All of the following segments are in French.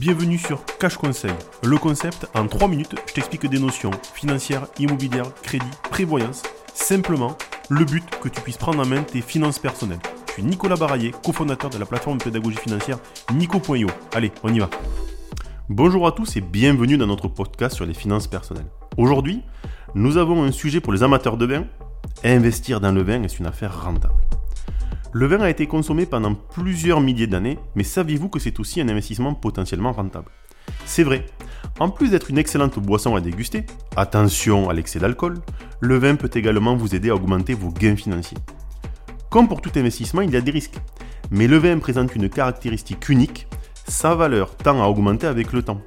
Bienvenue sur Cash Conseil. Le concept, en 3 minutes, je t'explique des notions financières, immobilières, crédit, prévoyance. Simplement, le but que tu puisses prendre en main tes finances personnelles. Je suis Nicolas Baraillé, cofondateur de la plateforme de pédagogie financière Nico.io. Allez, on y va. Bonjour à tous et bienvenue dans notre podcast sur les finances personnelles. Aujourd'hui, nous avons un sujet pour les amateurs de vin. Investir dans le vin est une affaire rentable. Le vin a été consommé pendant plusieurs milliers d'années, mais saviez-vous que c'est aussi un investissement potentiellement rentable? C'est vrai. En plus d'être une excellente boisson à déguster, attention à l'excès d'alcool, le vin peut également vous aider à augmenter vos gains financiers. Comme pour tout investissement, il y a des risques. Mais le vin présente une caractéristique unique, sa valeur tend à augmenter avec le temps.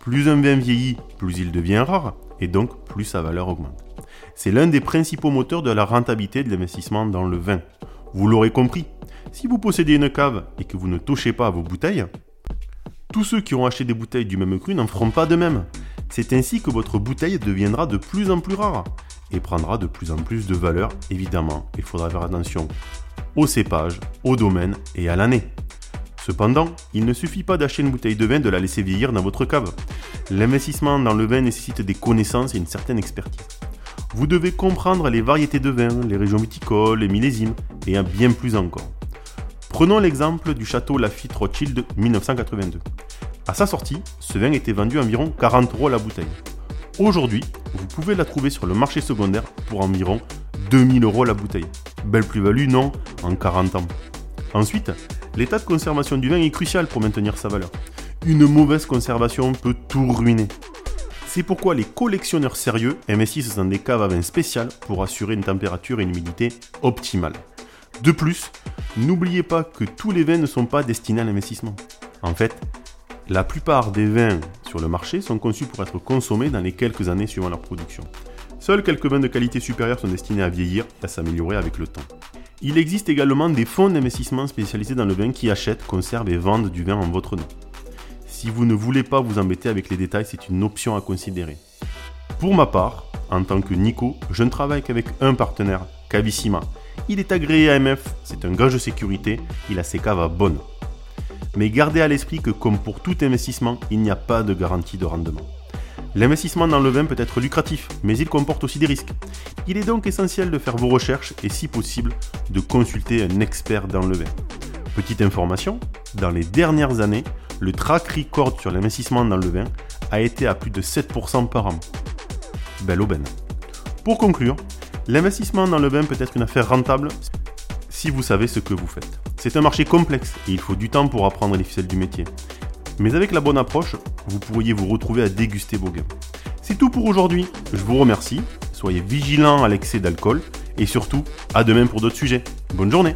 Plus un vin vieillit, plus il devient rare, et donc plus sa valeur augmente. C'est l'un des principaux moteurs de la rentabilité de l'investissement dans le vin. Vous l'aurez compris, si vous possédez une cave et que vous ne touchez pas à vos bouteilles, tous ceux qui ont acheté des bouteilles du même cru n'en feront pas de même. C'est ainsi que votre bouteille deviendra de plus en plus rare et prendra de plus en plus de valeur, évidemment. Il faudra faire attention au cépage, au domaine et à l'année. Cependant, il ne suffit pas d'acheter une bouteille de vin de la laisser vieillir dans votre cave. L'investissement dans le vin nécessite des connaissances et une certaine expertise. Vous devez comprendre les variétés de vin, les régions viticoles, les millésimes et bien plus encore. Prenons l'exemple du château Lafitte Rothschild 1982. À sa sortie, ce vin était vendu environ 40 euros la bouteille. Aujourd'hui, vous pouvez la trouver sur le marché secondaire pour environ 2000 euros la bouteille. Belle plus-value, non, en 40 ans. Ensuite, l'état de conservation du vin est crucial pour maintenir sa valeur. Une mauvaise conservation peut tout ruiner. C'est pourquoi les collectionneurs sérieux investissent dans des caves à vin spéciales pour assurer une température et une humidité optimales. De plus, n'oubliez pas que tous les vins ne sont pas destinés à l'investissement. En fait, la plupart des vins sur le marché sont conçus pour être consommés dans les quelques années suivant leur production. Seuls quelques vins de qualité supérieure sont destinés à vieillir et à s'améliorer avec le temps. Il existe également des fonds d'investissement spécialisés dans le vin qui achètent, conservent et vendent du vin en votre nom. Si vous ne voulez pas vous embêter avec les détails, c'est une option à considérer. Pour ma part, en tant que Nico, je ne travaille qu'avec un partenaire, Cavissima. Il est agréé à MF, c'est un gage de sécurité, il a ses caves à bonne. Mais gardez à l'esprit que comme pour tout investissement, il n'y a pas de garantie de rendement. L'investissement dans le vin peut être lucratif, mais il comporte aussi des risques. Il est donc essentiel de faire vos recherches et si possible de consulter un expert dans le vin. Petite information, dans les dernières années, le track record sur l'investissement dans le vin a été à plus de 7% par an. Belle aubaine. Pour conclure, l'investissement dans le vin peut être une affaire rentable si vous savez ce que vous faites. C'est un marché complexe et il faut du temps pour apprendre les ficelles du métier. Mais avec la bonne approche, vous pourriez vous retrouver à déguster vos gains. C'est tout pour aujourd'hui. Je vous remercie. Soyez vigilants à l'excès d'alcool et surtout, à demain pour d'autres sujets. Bonne journée